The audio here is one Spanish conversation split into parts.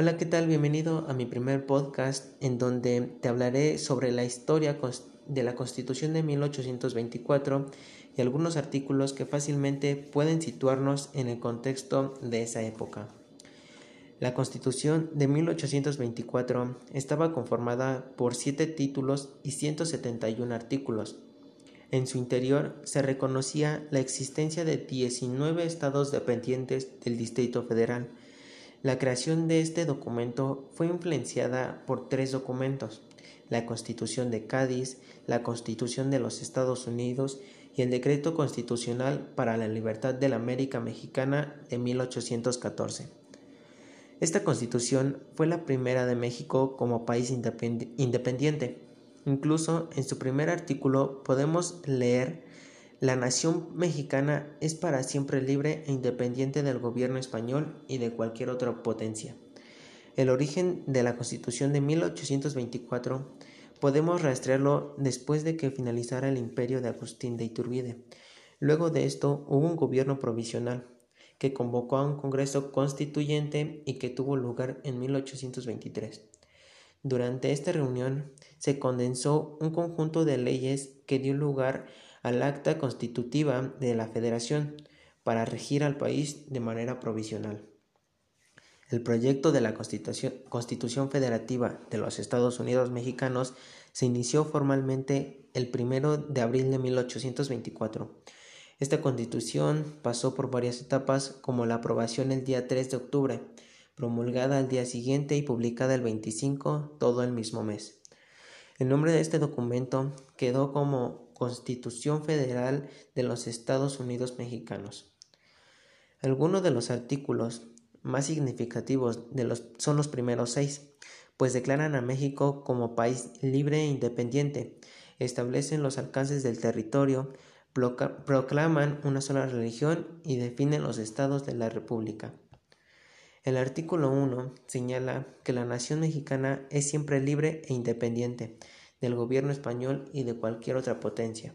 Hola, ¿qué tal? Bienvenido a mi primer podcast en donde te hablaré sobre la historia de la Constitución de 1824 y algunos artículos que fácilmente pueden situarnos en el contexto de esa época. La Constitución de 1824 estaba conformada por siete títulos y 171 artículos. En su interior se reconocía la existencia de 19 estados dependientes del Distrito Federal. La creación de este documento fue influenciada por tres documentos, la Constitución de Cádiz, la Constitución de los Estados Unidos y el Decreto Constitucional para la Libertad de la América Mexicana de 1814. Esta constitución fue la primera de México como país independiente. Incluso en su primer artículo podemos leer la nación mexicana es para siempre libre e independiente del gobierno español y de cualquier otra potencia. El origen de la Constitución de 1824 podemos rastrearlo después de que finalizara el imperio de Agustín de Iturbide. Luego de esto hubo un gobierno provisional que convocó a un Congreso Constituyente y que tuvo lugar en 1823. Durante esta reunión se condensó un conjunto de leyes que dio lugar al acta constitutiva de la Federación para regir al país de manera provisional. El proyecto de la Constitución, Constitución Federativa de los Estados Unidos Mexicanos se inició formalmente el 1 de abril de 1824 esta constitución pasó por varias etapas como la aprobación el día 3 de octubre, promulgada al día siguiente y publicada el 25, todo el mismo mes. El nombre de este documento quedó como Constitución Federal de los Estados Unidos Mexicanos. Algunos de los artículos más significativos de los, son los primeros seis, pues declaran a México como país libre e independiente, establecen los alcances del territorio, proclaman una sola religión y definen los estados de la República. El artículo 1 señala que la nación mexicana es siempre libre e independiente del gobierno español y de cualquier otra potencia.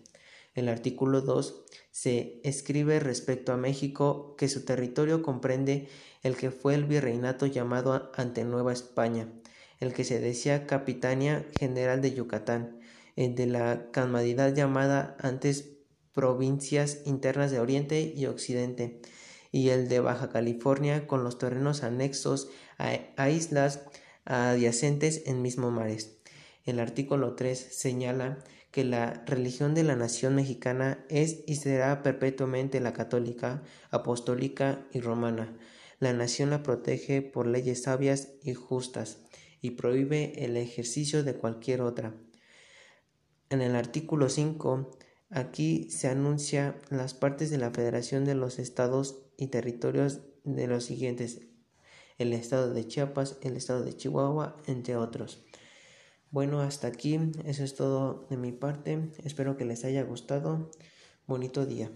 El artículo 2 se escribe respecto a México que su territorio comprende el que fue el virreinato llamado ante Nueva España, el que se decía Capitania General de Yucatán, el de la camadidad llamada antes provincias internas de Oriente y Occidente, y el de Baja California con los terrenos anexos a, islas adyacentes en mismo mares. El artículo 3 señala que la religión de la nación mexicana es y será perpetuamente la católica, apostólica y romana. La nación la protege por leyes sabias y justas y prohíbe el ejercicio de cualquier otra. En el artículo 5 Aquí se anuncia las partes de la Federación de los Estados y Territorios de los siguientes, el Estado de Chiapas, el Estado de Chihuahua, entre otros. Bueno, hasta aquí, eso es todo de mi parte, espero que les haya gustado, bonito día.